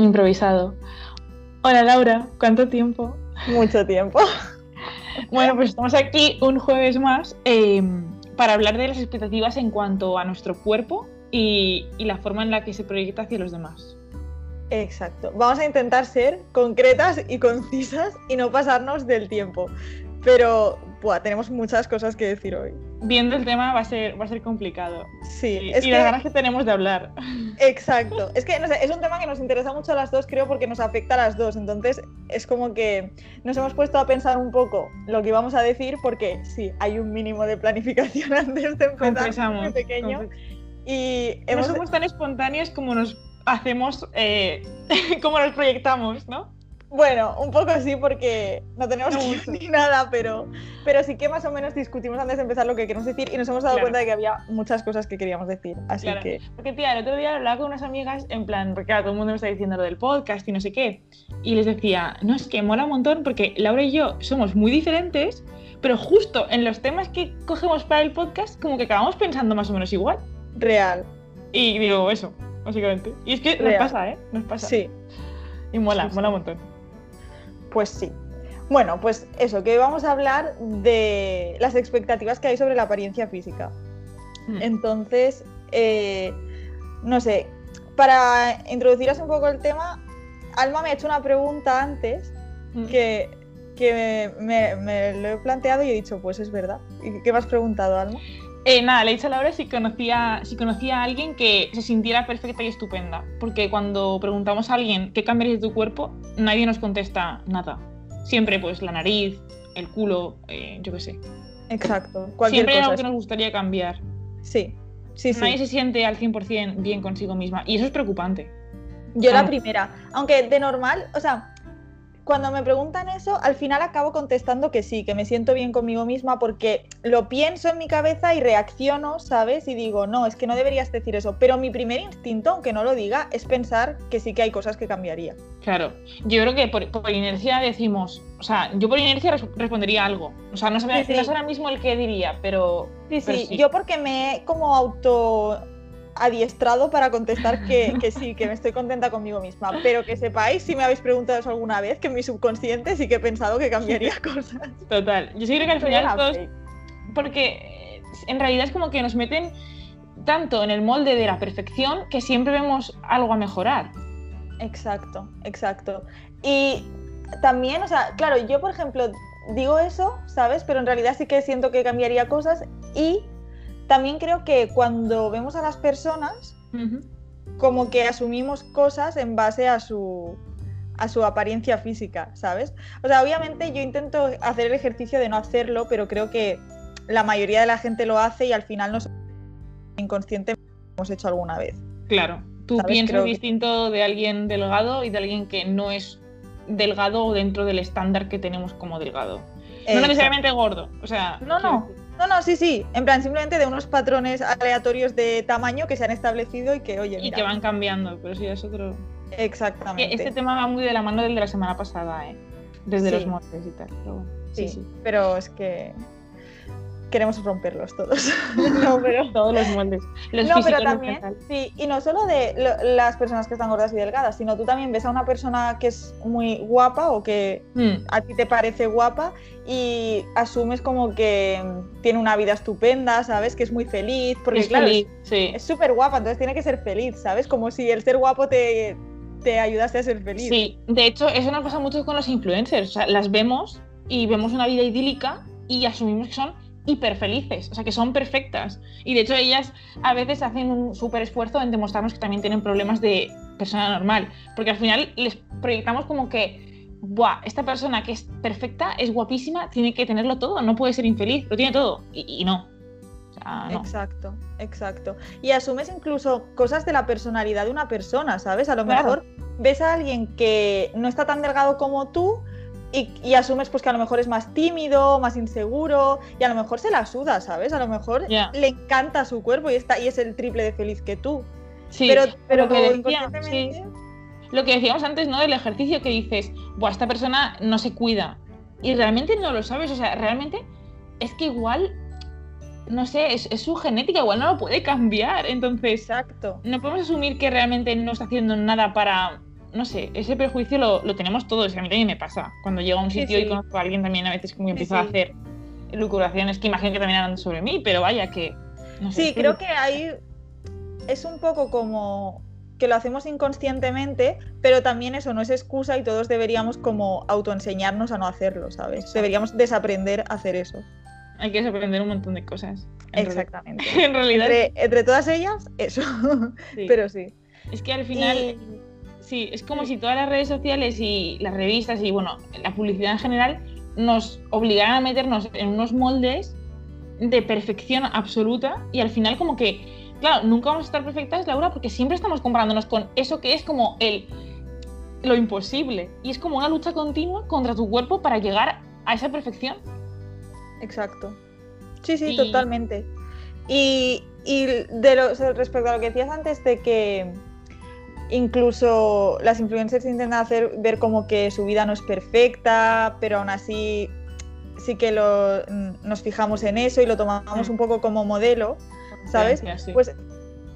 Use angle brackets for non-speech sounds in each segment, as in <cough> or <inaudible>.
Improvisado. Hola Laura, ¿cuánto tiempo? Mucho <laughs> tiempo. Bueno, pues estamos aquí un jueves más eh, para hablar de las expectativas en cuanto a nuestro cuerpo y, y la forma en la que se proyecta hacia los demás. Exacto. Vamos a intentar ser concretas y concisas y no pasarnos del tiempo. Pero buah, tenemos muchas cosas que decir hoy. Viendo el tema va a ser, va a ser complicado. Sí, Y, es y que, las ganas que tenemos de hablar. exacto. Es que no sé, es un tema que nos interesa mucho a las dos, creo, porque nos afecta a las dos. Entonces, es como que nos hemos puesto a pensar un poco lo que íbamos a decir, porque sí, hay un mínimo de planificación <laughs> antes de empezar muy pequeño. confes- Y No hemos somos tan espontáneos como nos hacemos, eh, <laughs> como nos proyectamos, ¿no? Bueno, un poco sí, porque no tenemos No <laughs> ni nada, pero, pero sí que más o menos discutimos antes de empezar lo que queremos decir y nos hemos dado Claro. cuenta de que había muchas cosas que queríamos decir. Así Claro. que, Porque, tía, el otro día hablaba con unas amigas, en plan, porque claro, todo el mundo me está diciendo lo del podcast y no sé qué. Y les decía, no, es que mola un montón porque Laura y yo somos muy diferentes, pero justo en los temas que cogemos para el podcast, como que acabamos pensando más o menos igual. real. Y digo, eso, básicamente. Y es que nos pasa, ¿eh? Nos pasa. Sí, Y mola, Sí, sí. mola un montón. Pues sí. Bueno, pues eso, que vamos a hablar de las expectativas que hay sobre la apariencia física. Mm. Entonces, eh, no sé, para introduciros un poco el tema, Alma me ha hecho una pregunta antes Mm. que, que me, me lo he planteado y he dicho, pues es verdad. ¿Y qué me has preguntado, Alma? Eh, nada, le he dicho a Laura si conocía, si conocía a alguien que se sintiera perfecta y estupenda. Porque cuando preguntamos a alguien qué cambiarías de tu cuerpo, nadie nos contesta nada. Siempre, pues, la nariz, el culo, eh, yo qué sé. Exacto, cualquier Siempre hay algo que nos gustaría cambiar. Sí, sí, sí. Nadie se siente al 100% bien consigo misma. Y eso es preocupante. Yo la primera. Aunque de normal, o sea, cuando me preguntan eso, al final acabo contestando que sí, que me siento bien conmigo misma porque lo pienso en mi cabeza y reacciono, ¿sabes? Y digo, no, es que no deberías decir eso. Pero mi primer instinto, aunque no lo diga, es pensar que sí que hay cosas que cambiaría. Claro. Yo creo que por, por inercia decimos. O sea, yo por inercia res- respondería algo. O sea, no sé, Sí, sí. ahora mismo el que diría, pero. Sí, pero sí, yo porque me he como auto adiestrado para contestar que, que sí, que me estoy contenta conmigo misma. Pero que sepáis, si me habéis preguntado eso alguna vez, que en mi subconsciente sí que he pensado que cambiaría <laughs> cosas. Total. Yo sí creo que al final todos porque en realidad es como que nos meten tanto en el molde de la perfección que siempre vemos algo a mejorar. Exacto, exacto. Y también, o sea, claro, yo por ejemplo digo eso, ¿sabes? Pero en realidad sí que siento que cambiaría cosas y también creo que cuando vemos a las personas, como que asumimos cosas en base a su a su apariencia física, ¿sabes? O sea, obviamente yo intento hacer el ejercicio de no hacerlo, pero creo que la mayoría de la gente lo hace y al final nos inconscientemente lo hemos hecho alguna vez. Claro, tú ¿Sabes? piensas Creo que- distinto de alguien delgado y de alguien que no es delgado o dentro del estándar que tenemos como delgado. No necesariamente gordo, o sea... No, no. decir, No, no, sí, sí. En plan, simplemente de unos patrones aleatorios de tamaño que se han establecido y que, oye, Y que van cambiando, pero sí, es otro... exactamente. Este tema va muy de la mano del de la semana pasada, ¿eh? Desde Sí. los moldes y tal. Pero bueno, sí, sí, sí. pero es que queremos romperlos todos. <laughs> no, pero <laughs> Todos los moldes. Los no, pero también, sí, y no solo de lo- las personas que están gordas y delgadas, sino tú también ves a una persona que es muy guapa o que Mm, a ti te parece guapa y asumes como que tiene una vida estupenda, ¿sabes? Que es muy feliz, porque es claro, feliz, sí. es súper guapa, entonces tiene que ser feliz, ¿sabes? Como si el ser guapo te, te ayudase a ser feliz. Sí, de hecho, eso nos pasa mucho con los influencers. O sea, las vemos y vemos una vida idílica y asumimos que son hiper felices, o sea, que son perfectas. Y de hecho, ellas a veces hacen un súper esfuerzo en demostrarnos que también tienen problemas de persona normal. Porque al final les proyectamos como que, Buah, esta persona que es perfecta, es guapísima, tiene que tenerlo todo, no puede ser infeliz, lo tiene todo. Y, y no. O sea, no. Exacto, exacto. Y asumes incluso cosas de la personalidad de una persona, ¿sabes? A lo Claro. mejor ves a alguien que no está tan delgado como tú y, y asumes pues que a lo mejor es más tímido, más inseguro y a lo mejor se la suda, ¿sabes? A lo mejor le encanta su cuerpo y está y es el triple de feliz que tú. Sí, pero pero lo que decía, sí. lo que decíamos antes, ¿no? Del ejercicio que dices, Buah, esta persona no se cuida. Y realmente no lo sabes, o sea, realmente es que igual, no sé, es, es su genética, igual no lo puede cambiar. Entonces, Exacto. no podemos asumir que realmente no está haciendo nada para no sé, ese prejuicio lo, lo tenemos todos, a mí también me pasa. Cuando llego a un sitio sí. y conozco a alguien también a veces como Sí, empiezo a hacer lucuraciones que imagino que también hablan sobre mí, pero vaya que... No sé, Sí, creo que ahí es un poco como que lo hacemos inconscientemente, pero también eso no es excusa y todos deberíamos como autoenseñarnos a no hacerlo, ¿sabes? Deberíamos desaprender a hacer eso. Hay que aprender un montón de cosas. en. Exactamente. <laughs> En realidad, Entre, entre todas ellas, eso. <laughs> Pero sí. es que al final... Y- Sí, es como si todas las redes sociales y las revistas y bueno, la publicidad en general nos obligaran a meternos en unos moldes de perfección absoluta y al final como que, claro, nunca vamos a estar perfectas, Laura, porque siempre estamos comparándonos con eso que es como el lo imposible y es como una lucha continua contra tu cuerpo para llegar a esa perfección. Exacto. Sí, sí, Y- totalmente. Y, y de lo, respecto a lo que decías antes de que incluso las influencers intentan hacer ver como que su vida no es perfecta, pero aún así sí que lo, nos fijamos en eso y lo tomamos Mm. un poco como modelo, ¿sabes? Sí. Pues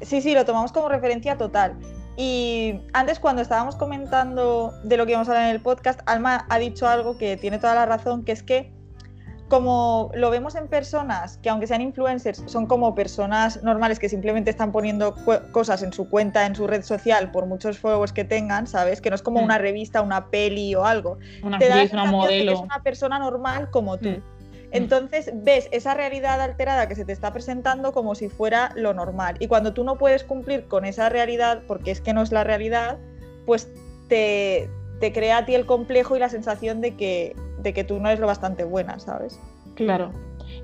sí, sí, lo tomamos como referencia total. Y antes cuando estábamos comentando de lo que íbamos a hablar en el podcast, Alma ha dicho algo que tiene toda la razón, que es que como lo vemos en personas que aunque sean influencers, son como personas normales que simplemente están poniendo cosas en su cuenta, en su red social, por muchos followers que tengan, ¿sabes? Que no es como Mm. una revista, una peli o algo. una Te da la una de que modelo. es una persona normal como tú. Mm. Entonces ves esa realidad alterada que se te está presentando como si fuera lo normal. Y cuando tú no puedes cumplir con esa realidad, porque es que no es la realidad, pues te, te crea a ti el complejo y la sensación de que, de que tú no eres lo bastante buena, ¿sabes? Claro.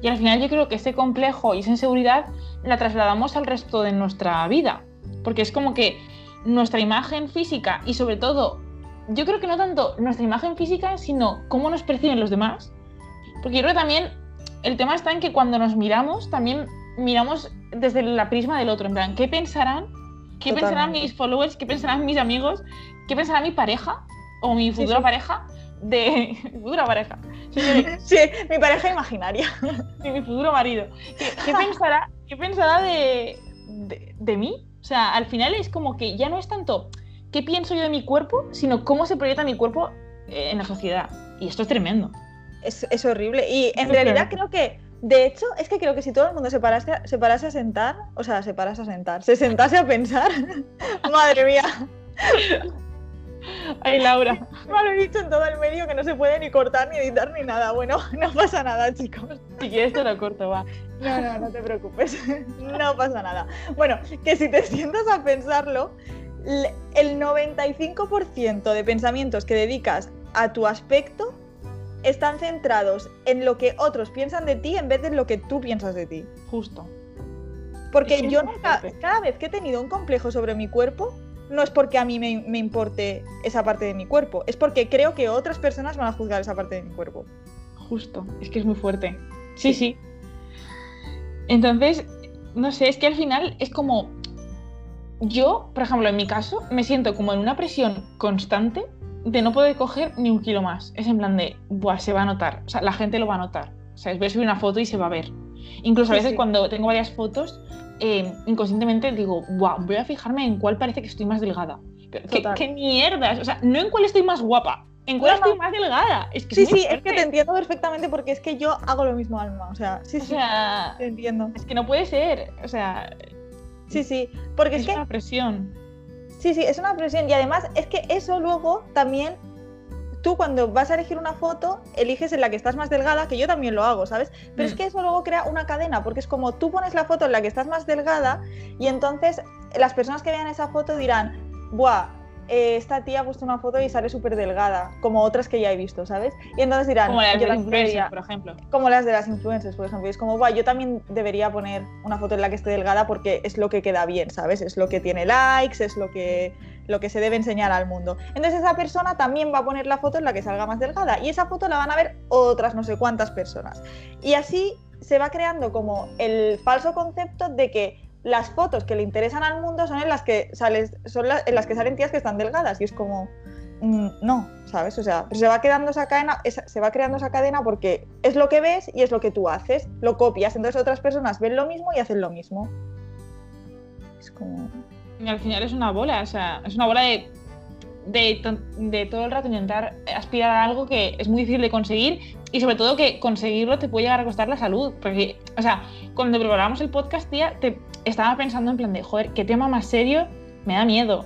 Y al final yo creo que ese complejo y esa inseguridad la trasladamos al resto de nuestra vida. Porque es como que nuestra imagen física y sobre todo, yo creo que no tanto nuestra imagen física, sino cómo nos perciben los demás. Porque yo creo que también el tema está en que cuando nos miramos, también miramos desde la prisma del otro. En plan, ¿qué pensarán? ¿Qué pensarán Totalmente. mis followers? ¿Qué pensarán mis amigos? ¿Qué pensará mi pareja? O mi futura sí. pareja de... <laughs> futura pareja. Señores, Sí, mi pareja imaginaria. de mi futuro marido. ¿Qué, qué pensará, qué pensará de, de, de mí? O sea, al final es como que ya no es tanto qué pienso yo de mi cuerpo, sino cómo se proyecta mi cuerpo eh, en la sociedad. Y esto es tremendo. Es, es horrible. Y en Es realidad creo que, de hecho, es que creo que si todo el mundo se parase, se parase a sentar, o sea, se parase a sentar, se sentase a pensar, <laughs> madre mía, Ay, Laura. me lo he dicho en todo el medio que no se puede ni cortar ni editar ni nada. Bueno, <laughs> no pasa nada, chicos. Si quieres te lo corto, va. No, no, no te preocupes. <laughs> No pasa nada. Bueno, que si te sientas a pensarlo, el 95% de pensamientos que dedicas a tu aspecto están centrados en lo que otros piensan de ti en vez de en lo que tú piensas de ti. Justo. Porque yo nunca, cada vez que he tenido un complejo sobre mi cuerpo, no es porque a mí me, me importe esa parte de mi cuerpo, es porque creo que otras personas van a juzgar esa parte de mi cuerpo. Justo. Es que es muy fuerte. Sí, sí. Entonces, no sé, es que al final es como. Yo, por ejemplo, en mi caso, me siento como en una presión constante de no poder coger ni un kilo más. Es en plan de, buah, se va a notar. O sea, la gente lo va a notar. O sea, voy a subir una foto y se va a ver. Incluso a Sí, veces sí. cuando tengo varias fotos, eh, inconscientemente digo, guau, voy a fijarme en cuál parece que estoy más delgada. ¿qué, qué mierdas? O sea, no en cuál estoy más guapa, en cuál No, estoy más delgada. Es que Sí, sí, es que te entiendo perfectamente porque es que yo hago lo mismo, Alma. O sea, sí, O sí, sea, te entiendo. es que no puede ser. O sea, Sí, sí, porque es, es que una presión. Sí, sí, es una presión. Y además es que eso luego también, tú cuando vas a elegir una foto, eliges en la que estás más delgada, que yo también lo hago, ¿sabes? Pero es Mm. que eso luego crea una cadena, porque es como tú pones la foto en la que estás más delgada y entonces las personas que vean esa foto dirán, buah, eh, esta tía ha puesto una foto y sale súper delgada, como otras que ya he visto, ¿sabes? Y entonces dirán, Como las yo de también influencers, por ejemplo. como las de las influencers, por ejemplo. Y es como, "Buah, yo también debería poner una foto en la que esté delgada porque es lo que queda bien, ¿sabes? Es lo que tiene likes, es lo que, lo que se debe enseñar al mundo. Entonces esa persona también va a poner la foto en la que salga más delgada y esa foto la van a ver otras no sé cuántas personas. Y así se va creando como el falso concepto de que las fotos que le interesan al mundo son en las que sales, son las, que salen tías que están delgadas y es como mm, no, ¿sabes? O sea, se va quedando esa cadena, se va creando esa cadena porque es lo que ves y es lo que tú haces, lo copias, entonces otras personas ven lo mismo y hacen lo mismo. Es como al final es una bola, o sea, es una bola de de, de, todo el rato intentar aspirar a algo que es muy difícil de conseguir y sobre todo que conseguirlo te puede llegar a costar la salud. Porque, o sea, cuando preparábamos el podcast, tía, te estaba pensando en plan de, joder, qué tema más serio me da miedo.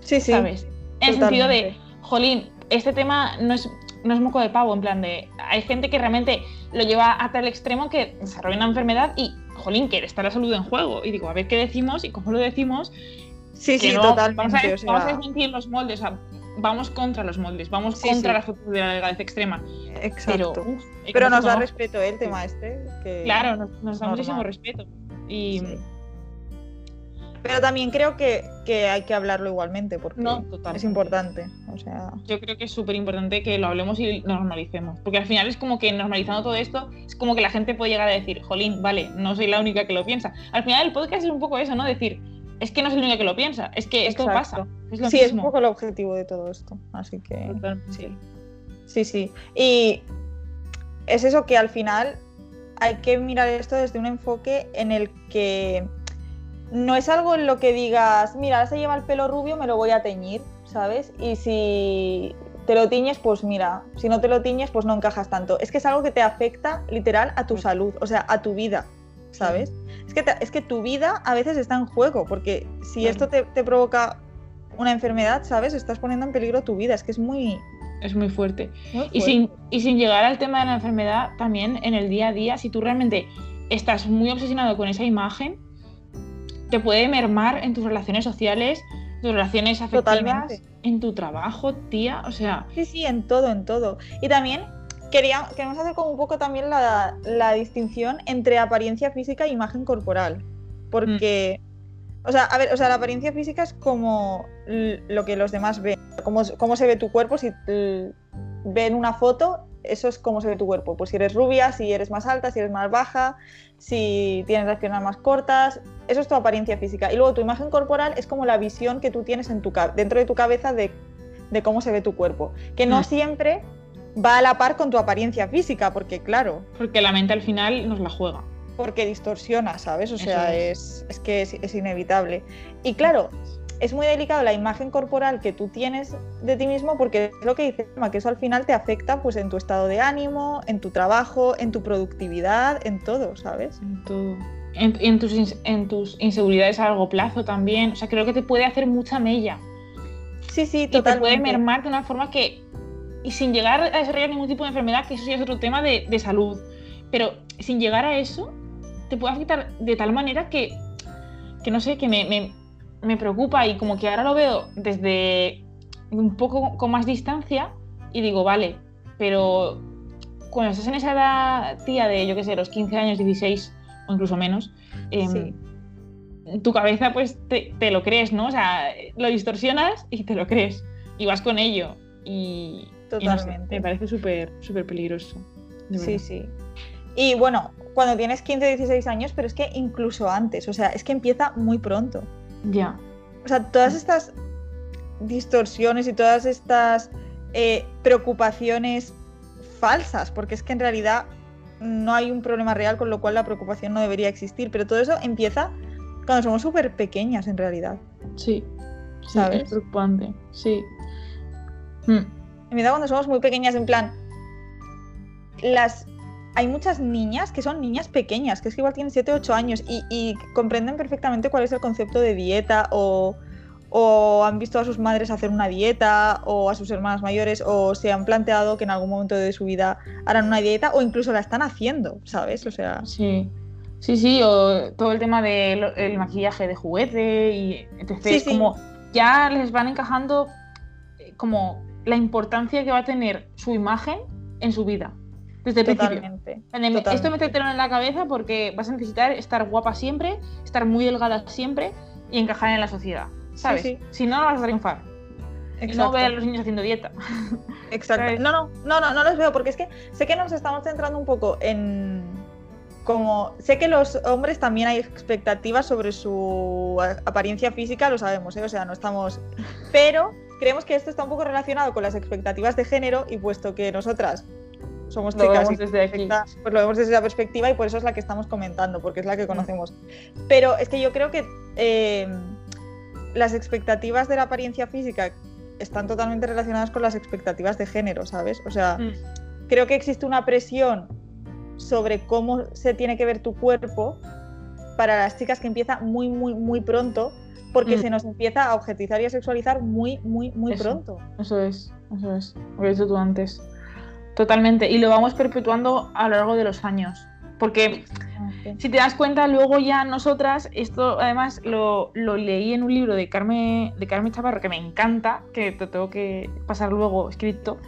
Sí, sí. ¿Sabes? En el sentido de, jolín, este tema no es, no es moco de pavo, en plan de, hay gente que realmente lo lleva a tal extremo que desarrolla una enfermedad y, jolín, que está la salud en juego. Y digo, a ver qué decimos y cómo lo decimos. Sí, sí, totalmente. Vamos a, o sea... vamos a desmentir los moldes, o sea, vamos contra los moldes, vamos Sí, contra sí. la de la delgadez extrema. Exacto. Pero, uf, Pero no nos da respeto el tema este. que- Claro, nos, nos da normal. muchísimo respeto. Y Sí. Pero también creo que, que hay que hablarlo igualmente porque No, es importante. O sea, yo creo que es súper importante que lo hablemos y normalicemos. Porque al final es como que normalizando todo esto, es como que la gente puede llegar a decir, jolín, vale, no soy la única que lo piensa. Al final el podcast es un poco eso, ¿no? Decir, es que no soy la única que lo piensa, es que esto Exacto. pasa. Es lo sí, es un poco el objetivo de todo esto. Así que Totalmente. sí. Sí, sí. Y es eso que al final hay que mirar esto desde un enfoque en el que no es algo en lo que digas, mira, ahora se lleva el pelo rubio, me lo voy a teñir, ¿sabes? Y si te lo tiñes, pues mira, si no te lo tiñes, pues no encajas tanto. Es que es algo que te afecta literal a tu salud, o sea, a tu vida, ¿sabes? Es, que te- es que tu vida a veces está en juego, porque si Claro. esto te, te provoca una enfermedad, ¿sabes? Estás poniendo en peligro tu vida, es que es muy... Es muy fuerte. muy Y fuerte. sin, y sin llegar al tema de la enfermedad, también en el día a día, si tú realmente estás muy obsesionado con esa imagen, te puede mermar en tus relaciones sociales, tus relaciones afectivas, Totalmente. en tu trabajo, tía. O sea, Sí, sí, en todo, en todo. Y también quería, queremos hacer como un poco también la, la distinción entre apariencia física e imagen corporal. Porque, o sea, a ver, o sea, la apariencia física es como lo que los demás ven. Cómo, cómo se ve tu cuerpo, si ven una foto, eso es cómo se ve tu cuerpo. Pues si eres rubia, si eres más alta, si eres más baja, si tienes las piernas más cortas, eso es tu apariencia física. Y luego tu imagen corporal es como la visión que tú tienes en tu, dentro de tu cabeza de, de cómo se ve tu cuerpo. Que no Mm. siempre va a la par con tu apariencia física, porque claro, porque la mente al final nos la juega. porque distorsiona, ¿sabes? O sea, es. es, es que es, es inevitable. Y claro, es muy delicado la imagen corporal que tú tienes de ti mismo porque es lo que dice que eso al final te afecta pues en tu estado de ánimo, en tu trabajo, en tu productividad, en todo, ¿sabes? En todo. En, en tus, ins- en tus inseguridades a largo plazo también. O sea, creo que te puede hacer mucha mella. Sí, sí, Y te totalmente. puede mermar de una forma que. Y sin llegar a desarrollar ningún tipo de enfermedad, que eso ya es otro tema de, de salud. Pero sin llegar a eso, te puede afectar de tal manera que. Que no sé, que me, me, me preocupa y como que ahora lo veo desde un poco con más distancia y digo, vale, pero cuando estás en esa edad, tía, de yo qué sé, los 15 años, 16 o incluso menos, em, Sí. tu cabeza pues te, te lo crees, ¿no? O sea, lo distorsionas y te lo crees y vas con ello. Y, y no sé, Totalmente. me parece súper súper peligroso. Sí, sí. Y bueno, cuando tienes 15, 16 años, pero es que incluso antes, o sea, es que empieza muy pronto. Ya. O sea, todas estas distorsiones y todas estas eh, preocupaciones falsas, porque es que en realidad no hay un problema real, con lo cual la preocupación no debería existir, pero todo eso empieza cuando somos súper pequeñas en realidad. Sí. sí, ¿Sabes? Es preocupante. Sí. Mm, Empieza cuando somos muy pequeñas, en plan, las... Hay muchas niñas que son niñas pequeñas, que es que igual tienen 7 o 8 años y, y comprenden perfectamente cuál es el concepto de dieta o, o han visto a sus madres hacer una dieta o a sus hermanas mayores o se han planteado que en algún momento de su vida harán una dieta o incluso la están haciendo, ¿sabes? O sea, Sí. Sí, sí, o todo el tema del maquillaje de juguete y etc. Sí, Es sí. como ya les van encajando eh, como la importancia que va a tener su imagen en su vida. Desde el principio. totalmente. De, Esto totalmente. métetelo en la cabeza porque vas a necesitar estar guapa siempre, estar muy delgada siempre y encajar en la sociedad. ¿Sabes? sí. Si no, no vas a triunfar. Y no Exacto. ver a los niños haciendo dieta. <laughs> Exacto. ¿sabes? No, no, no, no, no los veo porque es que sé que nos estamos centrando un poco en como sé que los hombres también hay expectativas sobre su apariencia física, lo sabemos, ¿eh? o sea, no estamos, pero creemos que esto está un poco relacionado con las expectativas de género y puesto que nosotras somos Lo chicas vemos desde aquí. pues lo vemos desde esa perspectiva y por eso es la que estamos comentando, porque es la que conocemos. Pero es que yo creo que eh, las expectativas de la apariencia física están totalmente relacionadas con las expectativas de género, ¿sabes? O sea, mm. creo que existe una presión sobre cómo se tiene que ver tu cuerpo para las chicas que empieza muy, muy, muy pronto, porque mm. se nos empieza a objetizar y a sexualizar muy, muy, muy pronto. Eso es, eso es, lo he dicho tú antes. Totalmente, y lo vamos perpetuando a lo largo de los años. Porque si te das cuenta, luego ya nosotras, esto además lo, leí en un libro de Carmen, de Carmen Chaparro que me encanta, que te tengo que pasar luego escrito.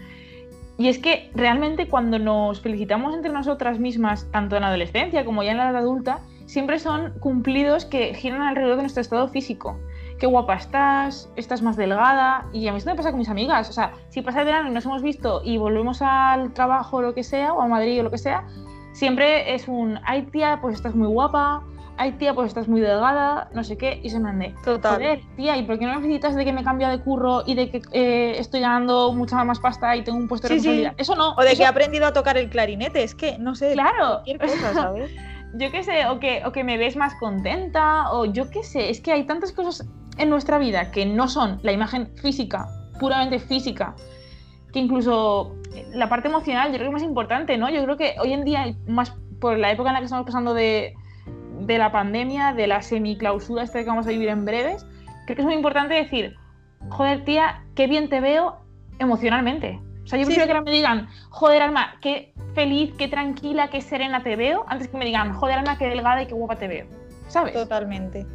Y es que realmente cuando nos felicitamos entre nosotras mismas, tanto en la adolescencia como ya en la edad adulta, siempre son cumplidos que giran alrededor de nuestro estado físico. Qué guapa estás, estás más delgada. Y a mí esto me pasa con mis amigas. O sea, si pasa el verano y nos hemos visto y volvemos al trabajo o lo que sea, o a Madrid o lo que sea, siempre es un, ay tía, pues estás muy guapa, ay tía, pues estás muy delgada, no sé qué, y se me ande. Total. Joder, tía, ¿y por qué no necesitas de que me cambie de curro y de que eh, estoy ganando mucha más pasta y tengo un puesto de responsabilidad? Eso no. O de que he aprendido a tocar el clarinete, es que, no sé, claro. cualquier cosa, ¿sabes? <laughs> yo qué sé, o que, o que me ves más contenta, o yo qué sé, es que hay tantas cosas en nuestra vida que no son la imagen física, puramente física, que incluso la parte emocional yo creo que es más importante, ¿no? Yo creo que hoy en día, más por la época en la que estamos pasando de, de la pandemia, de la semiclausura esta que vamos a vivir en breves, creo que es muy importante decir, joder, tía, qué bien te veo emocionalmente. O sea, yo prefiero que ahora me digan, joder, Alma, qué feliz, qué tranquila, qué serena te veo, antes que me digan, joder, Alma, qué delgada y qué guapa te veo. ¿Sabes? Totalmente.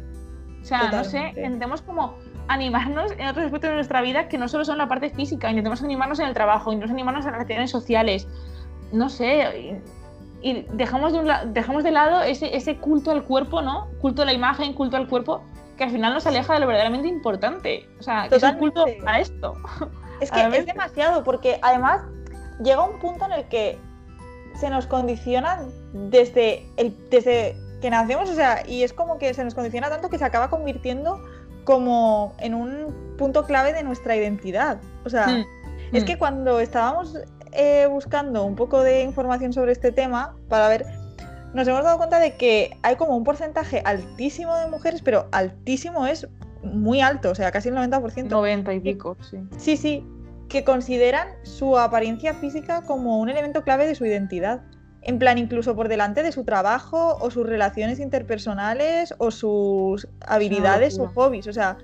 O sea, no sé, intentemos como animarnos en otros aspectos de nuestra vida que no solo son la parte física, intentemos animarnos en el trabajo, intentemos animarnos en las relaciones sociales, no sé, y, dejamos, de un dejamos de lado ese, ese culto al cuerpo, ¿no? Culto a la imagen, culto al cuerpo, que al final nos aleja de lo verdaderamente importante. O sea, que es el culto a esto. <laughs> Es que es demasiado, porque además llega un punto en el que se nos condiciona desde, el, desde que nacemos, o sea, y es como que se nos condiciona tanto que se acaba convirtiendo como en un punto clave de nuestra identidad. O sea, hmm. es hmm. que cuando estábamos eh, buscando un poco de información sobre este tema para ver, nos hemos dado cuenta de que hay como un porcentaje altísimo de mujeres, pero altísimo es muy alto, o sea, casi el 90%. 90 y pico, sí. Sí, sí, que consideran su apariencia física como un elemento clave de su identidad. En plan, incluso por delante de su trabajo o sus relaciones interpersonales o sus habilidades o hobbies. O sea,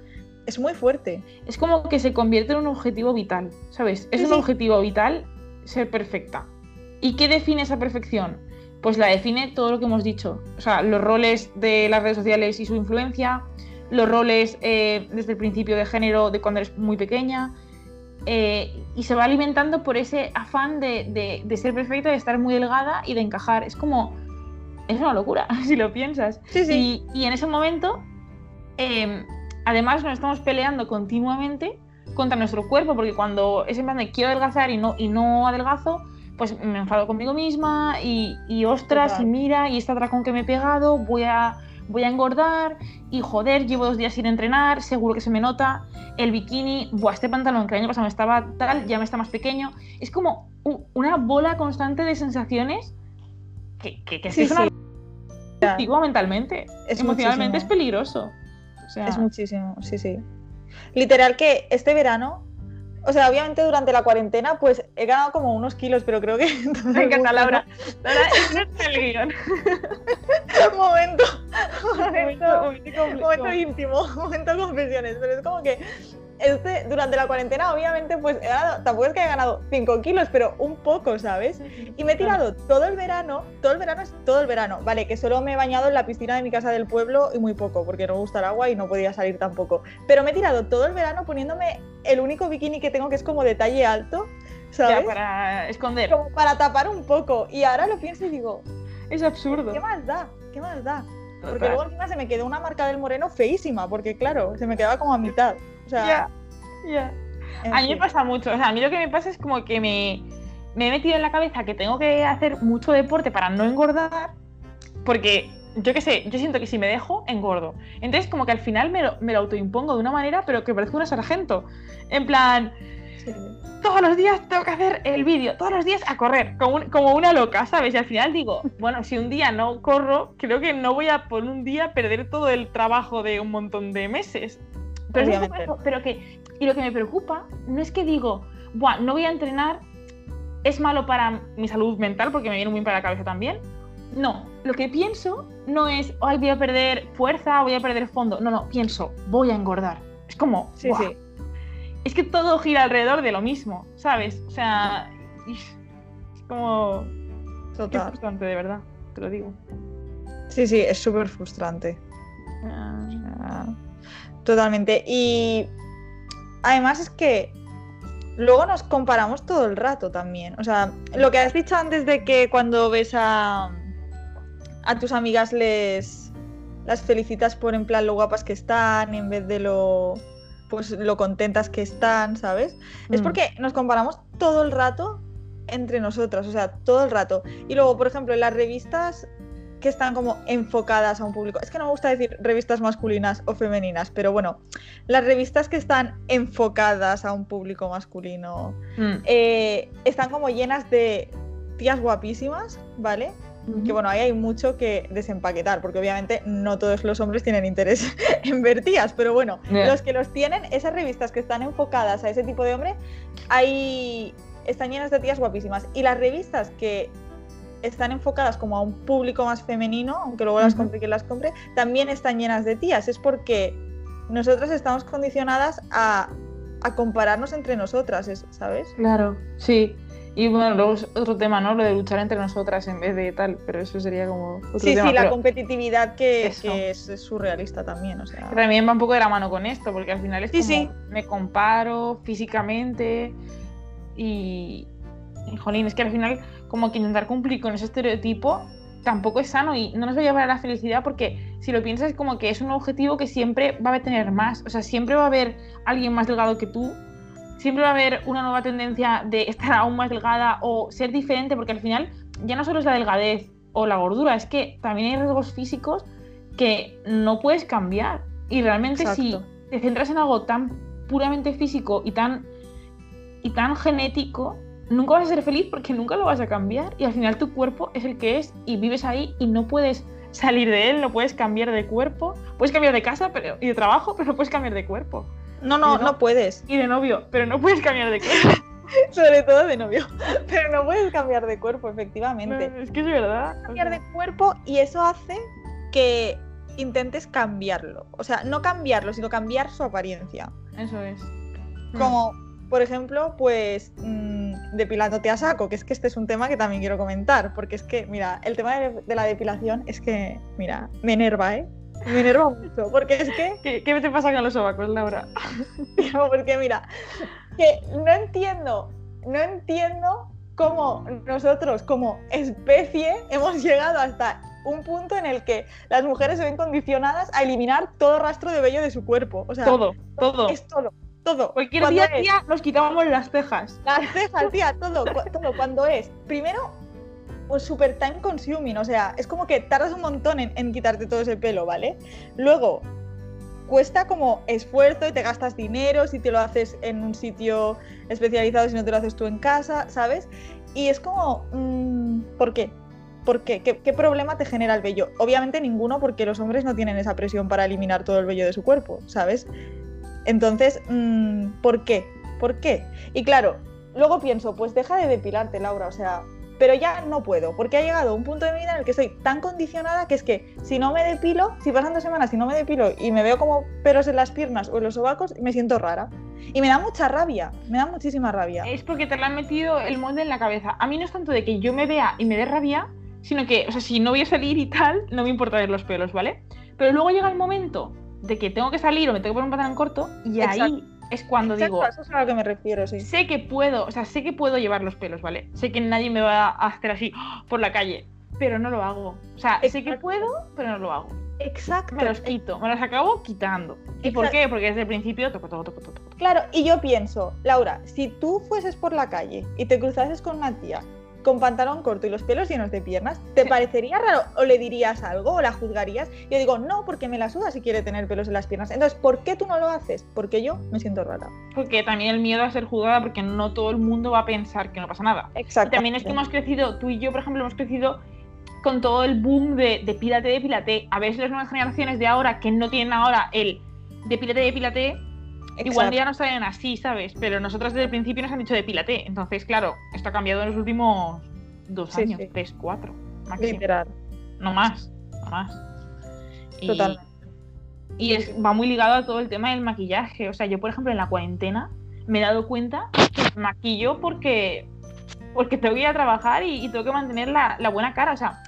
es muy fuerte. Es como que se convierte en un objetivo vital, ¿sabes? Es un objetivo vital ser perfecta. ¿Y qué define esa perfección? Pues la define todo lo que hemos dicho. O sea, los roles de las redes sociales y su influencia, los roles eh, desde el principio de género de cuando eres muy pequeña. Eh, y se va alimentando por ese afán de, ser perfecta, de estar muy delgada y de encajar. Es como. Es una locura, <laughs> si lo piensas. Y, en ese momento, em, además, nos estamos peleando continuamente contra nuestro cuerpo, porque cuando es en plan de quiero adelgazar y no, y no adelgazo, pues me enfado conmigo misma y, y ostras, y mira, y este atracón que me he pegado, voy a voy a engordar y joder, llevo dos días sin entrenar, seguro que se me nota, el bikini, buah, este pantalón que el año pasado me estaba tal, ya me está más pequeño. Es como una bola constante de sensaciones que, que, que sí, mentalmente, es emocionalmente es peligroso. Es muchísimo, sí, sí. Literal que este verano o sea, obviamente durante la cuarentena, pues he ganado como unos kilos, pero creo que. <laughs> Me encanta, Laura. Laura, es el guion. <laughs> momento, momento, <laughs> momento íntimo, momento confesiones, pero es como que este, durante la cuarentena, obviamente, pues he ganado, tampoco es que haya ganado 5 kilos, pero un poco, ¿sabes? Y me he tirado todo el verano, todo el verano es todo el verano, vale, que solo me he bañado en la piscina de mi casa del pueblo y muy poco, porque no me gusta el agua y no podía salir tampoco. Pero me he tirado todo el verano poniéndome el único bikini que tengo que es como de talle alto, ¿sabes? Ya, para esconder. Como para tapar un poco. Y ahora lo pienso y digo... Es absurdo. ¿Qué más da? ¿Qué más da? Porque luego encima se me quedó una marca del moreno feísima, porque claro, se me quedaba como a mitad. O sea, A mí me pasa mucho. O sea, a mí lo que me pasa es como que me, me he metido en la cabeza que tengo que hacer mucho deporte para no engordar, porque yo qué sé, yo siento que si me dejo, engordo. Entonces, como que al final me lo, me lo autoimpongo de una manera, pero que parece una sargento. En plan, todos los días tengo que hacer el vídeo, todos los días a correr, como, como, una loca, ¿sabes? Y al final digo, bueno, si un día no corro, creo que no voy a por un día perder todo el trabajo de un montón de meses. Pero, eso, pero que, y lo que me preocupa no es que digo, Buah, no voy a entrenar, es malo para mi salud mental porque me viene muy bien para la cabeza también. No, lo que pienso no es, ay, voy a perder fuerza, voy a perder fondo. No, no, pienso, voy a engordar. Es como, Sí, sí. Es que todo gira alrededor de lo mismo, ¿sabes? O sea, es como... Total. frustrante, de verdad, te lo digo. Sí, sí, es súper frustrante. Ah, Totalmente. Y además es que luego nos comparamos todo el rato también. O sea, lo que has dicho antes de que cuando ves a, a tus amigas les las felicitas por en plan lo guapas que están en vez de lo pues lo contentas que están, ¿sabes? Es Mm. porque nos comparamos todo el rato entre nosotras, o sea, todo el rato. Y luego, por ejemplo, en las revistas que están como enfocadas a un público, es que no me gusta decir revistas masculinas o femeninas, pero bueno, las revistas que están enfocadas a un público masculino Mm. eh, están como llenas de tías guapísimas, ¿vale? Que bueno, ahí hay mucho que desempaquetar, porque obviamente no todos los hombres tienen interés <laughs> en ver tías, pero bueno, Ya. los que los tienen, esas revistas que están enfocadas a ese tipo de hombre, ahí están llenas de tías guapísimas. Y las revistas que están enfocadas como a un público más femenino, aunque luego las Ujú. compre quien las compre, también están llenas de tías. Es porque nosotras estamos condicionadas a, a compararnos entre nosotras, es- ¿sabes? Claro, sí. Y bueno, luego es otro tema, ¿no? Lo de luchar entre nosotras en vez de tal, pero eso sería como otro Sí, tema. sí, la pero competitividad que, que es, es surrealista también, o sea. también va un poco de la mano con esto, porque al final es Sí, como sí. me comparo físicamente y, y, jolín, es que al final como que intentar cumplir con ese estereotipo tampoco es sano y no nos va a llevar a la felicidad porque si lo piensas como que es un objetivo que siempre va a tener más, o sea, siempre va a haber alguien más delgado que tú, siempre va a haber una nueva tendencia de estar <laughs> aún más delgada o ser diferente, porque al final ya no solo es la delgadez o la gordura, es que también hay rasgos físicos que no puedes cambiar. Y realmente si te centras en algo tan puramente físico y tan, y tan genético, nunca vas a ser feliz porque nunca lo vas a cambiar. Y al final tu cuerpo es el que es y vives ahí y no puedes salir de él, no puedes cambiar de cuerpo. Puedes cambiar de casa pero, y de trabajo, pero no puedes cambiar de cuerpo. No, no, no- no puedes. Y de novio, pero no puedes cambiar de cuerpo. <laughs> Sobre todo de novio. <laughs> Pero no puedes cambiar de cuerpo, efectivamente. es que es verdad. o cambiar de cuerpo y eso hace que intentes cambiarlo. O sea, no cambiarlo, sino cambiar su apariencia. Eso es. Mm. Como, por ejemplo, pues mm, depilándote a saco, que es que este es un tema que también quiero comentar, porque es que, mira, el tema de, de la depilación es que, mira, me enerva, ¿eh? <laughs> Me enerva mucho, porque es que ¿Qué, ¿Qué te pasa con los sobacos, Laura? <laughs> Porque mira, que no entiendo, no entiendo cómo nosotros como especie hemos llegado hasta un punto en el que las mujeres se ven condicionadas a eliminar todo rastro de vello de su cuerpo. O sea, Todo, todo. es todo, todo. Cualquier día, es tía, nos quitábamos las cejas. Las cejas, tía, todo, <laughs> todo. Cuando es, primero, pues súper time consuming, o sea, es como que tardas un montón en, quitarte todo ese pelo, ¿vale? Luego, cuesta como esfuerzo y te gastas dinero si te lo haces en un sitio especializado, si no te lo haces tú en casa, ¿sabes? Y es como, mm, ¿por qué? ¿Por qué? qué? qué problema te genera el vello? Obviamente ninguno, porque los hombres no tienen esa presión para eliminar todo el vello de su cuerpo, ¿sabes? Entonces, mm, ¿por qué? ¿Por qué? Y claro, luego pienso, pues deja de depilarte, Laura, o sea, pero ya no puedo, porque ha llegado un punto de mi vida en el que estoy tan condicionada que es que si no me depilo, si pasan dos semanas y no me depilo y me veo como pelos en las piernas o en los sobacos, me siento rara. Y me da mucha rabia, me da muchísima rabia. Es porque te lo han metido el molde en la cabeza. A mí no es tanto de que yo me vea y me dé rabia, sino que, o sea, si no voy a salir y tal, no me importa ver los pelos, ¿vale? Pero luego llega el momento de que tengo que salir o me tengo que poner un pantalón corto y ahí. Es cuando Exacto, digo, eso es a lo que me refiero, sí. sé que puedo, o sea, sé que puedo llevar los pelos, ¿vale? Sé que nadie me va a hacer así ¡ah! por la calle, pero no lo hago. O sea, sé que puedo, pero no lo hago. Exacto. Me los quito, me los acabo quitando. ¿Y por qué? Porque desde el principio toco, toco, toco, toco. toco. Claro, y yo pienso, Laura, si tú fueses por la calle y te cruzases con una tía con pantalón corto y los pelos llenos de piernas, ¿te parecería raro o le dirías algo o la juzgarías? Yo digo, no, porque me la suda si quiere tener pelos en las piernas. Entonces, ¿por qué tú no lo haces? Porque yo me siento rara. Porque también el miedo a ser juzgada, porque no todo el mundo va a pensar que no pasa nada. Exacto. también es que hemos crecido, tú y yo, por ejemplo, hemos crecido con todo el boom de depílate, depílate. A ver si las nuevas generaciones de ahora, que no tienen ahora el depílate, depílate, igual Exacto. ya no salen así, ¿sabes? Pero nosotras desde el principio nos han dicho depílate. Entonces, claro, esto ha cambiado en los últimos dos Sí, años, sí. tres, cuatro, máximo. Literal. No más, no más. Y- Totalmente. Y es, va muy ligado a todo el tema del maquillaje. O sea, yo, por ejemplo, en la cuarentena me he dado cuenta que maquillo porque, porque tengo que ir a trabajar y, y tengo que mantener la, la buena cara. O sea,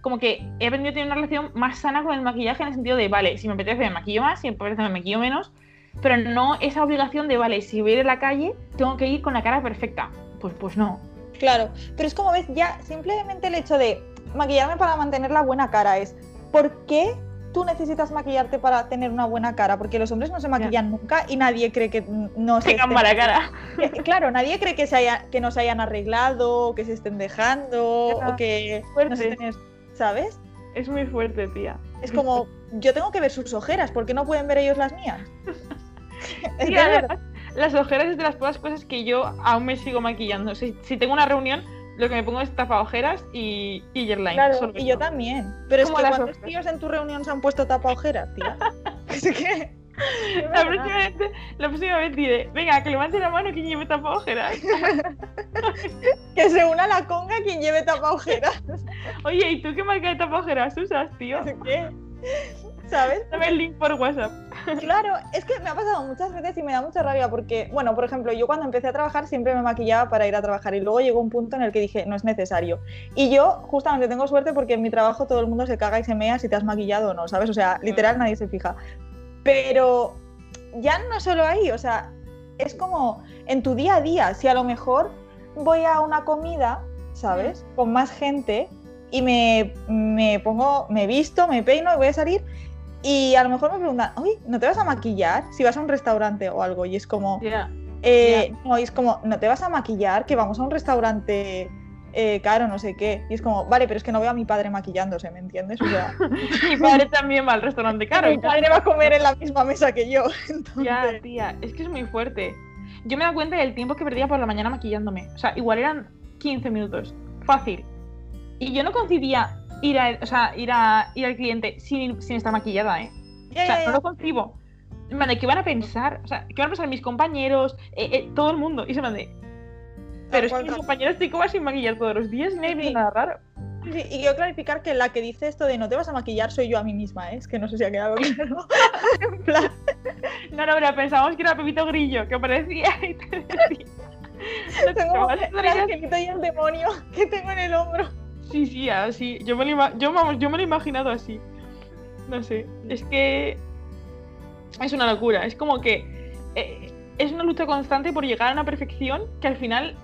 como que he aprendido a tener una relación más sana con el maquillaje en el sentido de, vale, si me apetece me maquillo más, si me apetece me maquillo menos, pero no esa obligación de, vale, si voy a ir a la calle, tengo que ir con la cara perfecta. Pues, pues no. Claro, pero es como ves, ya simplemente el hecho de maquillarme para mantener la buena cara es, ¿por qué tú necesitas maquillarte para tener una buena cara? Porque los hombres no se maquillan nunca y nadie cree que no se Tengan mala cara. Eh, Claro, nadie cree que, se haya, que no se hayan arreglado, que se estén dejando o que no fuerte. se estén, ¿sabes? Es muy fuerte, tía. Es como, yo tengo que ver sus ojeras, ¿por qué no pueden ver ellos las mías? <laughs> <laughs> Sí, además, las ojeras es de las pocas cosas que yo aún me sigo maquillando. Si, si tengo una reunión, lo que me pongo es tapa ojeras y, y Yerline. Claro, y yo también. Pero es que las ¿cuántos tíos en tu reunión se han puesto tapa ojeras, tía? <laughs> Es que... La próxima, vez, la próxima vez diré, venga, que levante la mano quien lleve tapa ojeras. <laughs> Que se una la conga quien lleve tapa ojeras. Oye, ¿y tú qué marca de tapa ojeras usas, tío? Que, ¿Sabes? Dame el link por WhatsApp. Claro, es que me ha pasado muchas veces y me da mucha rabia porque, bueno, por ejemplo, yo cuando empecé a trabajar siempre me maquillaba para ir a trabajar y luego llegó un punto en el que dije, no es necesario. Y yo justamente tengo suerte porque en mi trabajo todo el mundo se caga y se mea si te has maquillado o no, ¿sabes? O sea, literal nadie se fija. Pero ya no solo ahí, o sea, es como en tu día a día, si a lo mejor voy a una comida, ¿sabes? Con más gente y me, me pongo, me visto, me peino y voy a salir y a lo mejor me preguntan, oye, ¿no te vas a maquillar si vas a un restaurante o algo? Y es como, eh, no, y es como, ¿no te vas a maquillar? Que vamos a un restaurante eh, caro, no sé qué. Y es como, vale, pero es que no veo a mi padre maquillándose, ¿me entiendes? O sea, <laughs> Mi padre también va al restaurante <laughs> caro. mi padre va a comer en la misma mesa que yo. <laughs> Ya, tía, es que es muy fuerte. Yo me dado cuenta del tiempo que perdía por la mañana maquillándome. O sea, igual eran 15 minutos. Fácil. Y yo no concibía ir, a, o sea, ir, a, ir al cliente sin, sin estar maquillada, ¿eh? ya, O sea, ya, no lo concibo. En plan de, ¿qué van a pensar? O sea, ¿qué van a pensar mis compañeros? Eh, eh, todo el mundo. Y se me de... Pero es que mis compañeros te coman sin maquillar todos los días y nadie Sí. nada raro. Sí, y quiero clarificar que la que dice esto de no te vas a maquillar soy yo a mí misma, ¿eh? es que no sé si ha quedado claro. <laughs> en plan, No, no, pero pensábamos que era Pepito Grillo, que aparecía y <laughs> te decía... "No te tengo tomas el historias". angelito y el demonio que tengo en el hombro. Sí, sí, así. Yo me lo, ima- yo, vamos, yo me lo he imaginado así. No sé. Es que es una locura. Es como que eh, es una lucha constante por llegar a una perfección que al final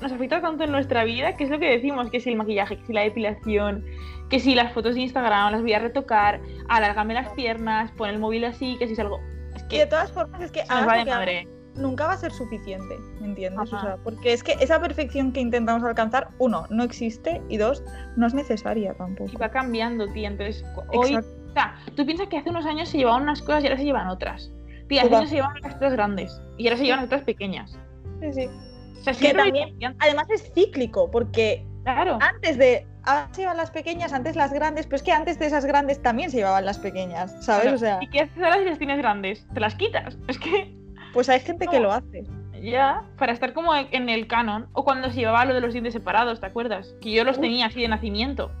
nos afecta tanto en nuestra vida, que es lo que decimos, que si el maquillaje, que si la depilación, que si las fotos de Instagram las voy a retocar, alárgame las piernas, pon el móvil así, que si salgo... Es Y que de todas formas es que nos va de que madre. Nunca va a ser suficiente, ¿me entiendes? O sea, porque es que esa perfección que intentamos alcanzar, uno, no existe y dos, no es necesaria tampoco. Y va cambiando, tía. Entonces, hoy. O sea, tú piensas que hace unos años se llevaban unas cosas y ahora se llevan otras. Tía, hace años se llevaban las tres grandes y ahora se llevan las tres pequeñas. Sí, sí. O sea, Que también-. Además es cíclico, porque Claro. antes de. Ahora se llevan las pequeñas, antes las grandes, pero es que antes de esas grandes también se llevaban las pequeñas, ¿sabes? claro. O sea, ¿Y qué haces ahora si las tienes grandes? Te las quitas. Es que pues hay gente que No. lo hace. ya, para estar como en el canon, o cuando se llevaba lo de los dientes separados, ¿te acuerdas? Que yo los Uf. tenía así de nacimiento.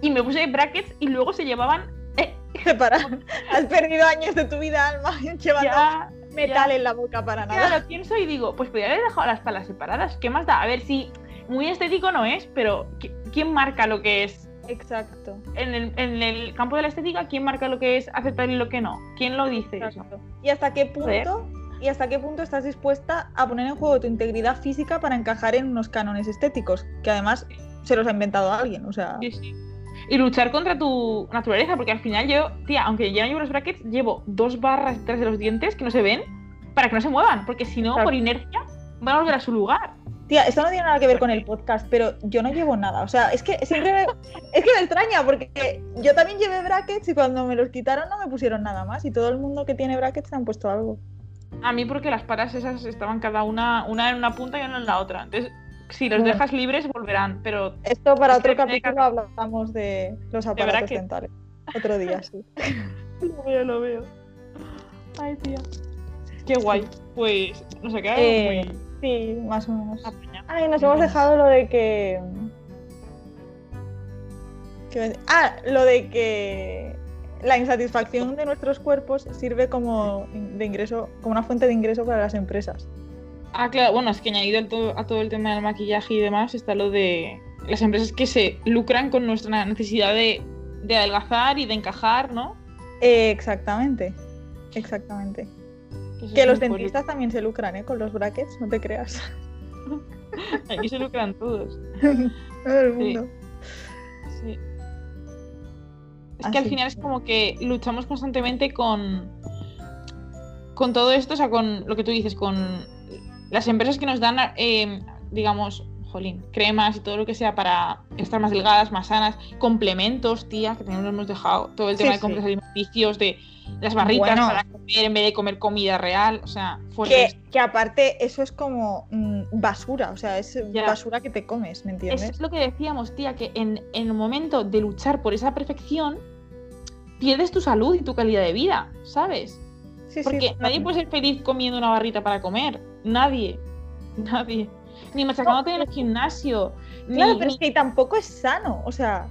Y me puse brackets y luego se llevaban eh, <laughs> Separar. Has perdido años de tu vida, alma, <laughs> llevando ya. metal ya. en la boca para nada. lo pienso y digo, pues podría haber dejado las palas separadas. ¿Qué más da? A ver si muy estético no es, pero ¿qui- ¿quién marca lo que es Exacto. en el, en el campo de la estética, ¿quién marca lo que es aceptable y lo que no? ¿Quién lo dice eso? exacto. ¿Y hasta qué punto? ¿Y hasta qué punto estás dispuesta a poner en juego tu integridad física para encajar en unos cánones estéticos? Que además se los ha inventado alguien, o sea. Sí, sí. Y luchar contra tu naturaleza, porque al final yo, tía, aunque ya no llevo los brackets, llevo dos barras detrás de los dientes que no se ven para que no se muevan, porque si no, por inercia, van a volver a su lugar. Tía, esto no tiene nada que ver con el podcast, pero yo no llevo nada. O sea, es que siempre me, es que me extraña porque yo también llevé brackets y cuando me los quitaron no me pusieron nada más. Y todo el mundo que tiene brackets se han puesto algo. A mí porque las patas esas estaban cada una, una en una punta y una en la otra. Entonces, si los dejas libres, volverán, pero Esto para otro de capítulo hablamos de los aparatos brackets. dentales. Otro día, sí. <laughs> lo veo, lo veo. Ay, tía. Qué guay. Pues nos ha quedado Eh, muy Sí, más o menos. apañado. Ay, nos hemos dejado lo de que. Ah, lo de que la insatisfacción de nuestros cuerpos sirve como de ingreso, como una fuente de ingreso para las empresas. Ah, claro, bueno, es que añadido todo- a todo el tema del maquillaje y demás está lo de las empresas que se lucran con nuestra necesidad de, de adelgazar y de encajar, ¿no? Eh, exactamente. Exactamente. eso Que los dentistas también se lucran, ¿eh? Con los brackets, no te creas. <laughs> Aquí se lucran todos. <laughs> Todo el Sí. mundo. Sí. Es que al final es como que luchamos constantemente con, con todo esto, o sea, con lo que tú dices, con las empresas que nos dan, eh, digamos, jolín, cremas y todo lo que sea para estar más delgadas, más sanas, complementos, tía, que también lo hemos dejado, todo el Sí, tema de sí. compras alimenticios, de las barritas Bueno. para comer en vez de comer comida real, o sea, Que, fuertes. que aparte eso es como mm, basura, o sea, es Ya. basura que te comes, ¿me entiendes? Es lo que decíamos, tía, que en, en el momento de luchar por esa perfección, pierdes tu salud y tu calidad de vida, ¿sabes? Sí, sí, Porque nadie puede ser feliz comiendo una barrita para comer. Nadie. Nadie. Ni machacándote en el gimnasio. Claro, ni, pero es que tampoco es sano, o sea,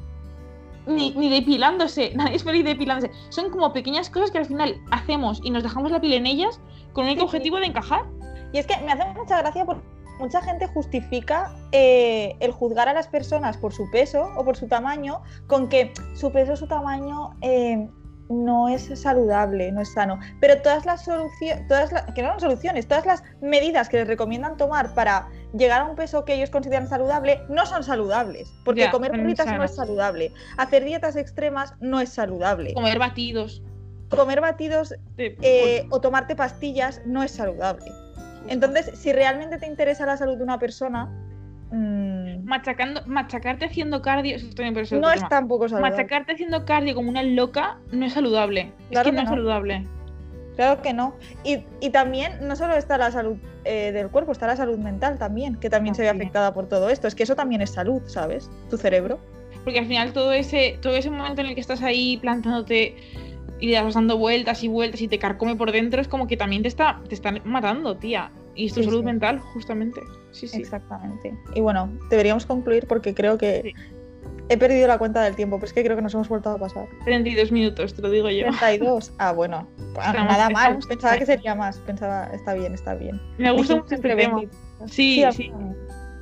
ni, ni depilándose. <laughs> Nadie es feliz depilándose. Son como pequeñas cosas que al final hacemos y nos dejamos la piel en ellas con el sí. objetivo de encajar. Y es que me hace mucha gracia porque mucha gente justifica eh, el juzgar a las personas por su peso o por su tamaño con que su peso o su tamaño eh, no es saludable, no es sano. Pero todas las soluciones, todas las, que no son soluciones, todas las medidas que les recomiendan tomar para llegar a un peso que ellos consideran saludable no son saludables. Porque Ya, comer burritas no es saludable. Hacer dietas extremas no es saludable. Comer batidos. Comer batidos eh, o tomarte pastillas no es saludable. Entonces, si realmente te interesa la salud de una persona, mm, Machacando, machacarte haciendo cardio. No es tampoco saludable. Machacarte haciendo cardio como una loca no es saludable. Claro es que, que no es saludable. Claro que no. Y, y también no solo está la salud eh, del cuerpo, está la salud mental también, que también se ve afectada por todo esto. Es que eso también es salud, ¿sabes? Tu cerebro. Porque al final todo ese, todo ese momento en el que estás ahí plantándote y le das dando vueltas y vueltas y te carcome por dentro, es como que también te está, te están matando, tía. Y es tu Sí, salud sí. mental, justamente. Sí, sí. Exactamente. Y bueno, deberíamos concluir porque creo que Sí. he perdido la cuenta del tiempo, pero es que creo que nos hemos vuelto a pasar. 32 minutos, te lo digo yo. 32. <laughs> Ah, bueno. Ah, Estamos- nada mal. Pensaba que sería más. Pensaba, está bien, está bien. Me gusta mucho este tema. 20 y- Sí, sí.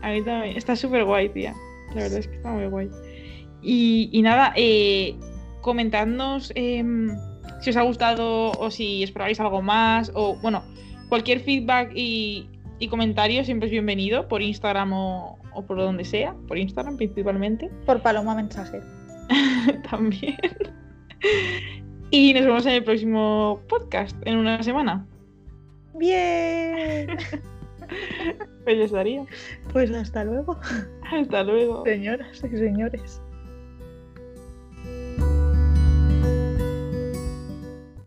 A mí también. Está súper guay, tía. La verdad es que está muy guay. Y, y nada, eh, comentadnos em, si os ha gustado o si esperáis algo más. O bueno, cualquier feedback y, y comentario siempre es bienvenido por Instagram o, o por donde sea. Por Instagram principalmente <laughs> Por Paloma Mensaje. también. Y nos vemos en el próximo podcast en una semana. Bien. <laughs> Pues ya estaría. Pues hasta luego, Hasta luego. señoras y señores.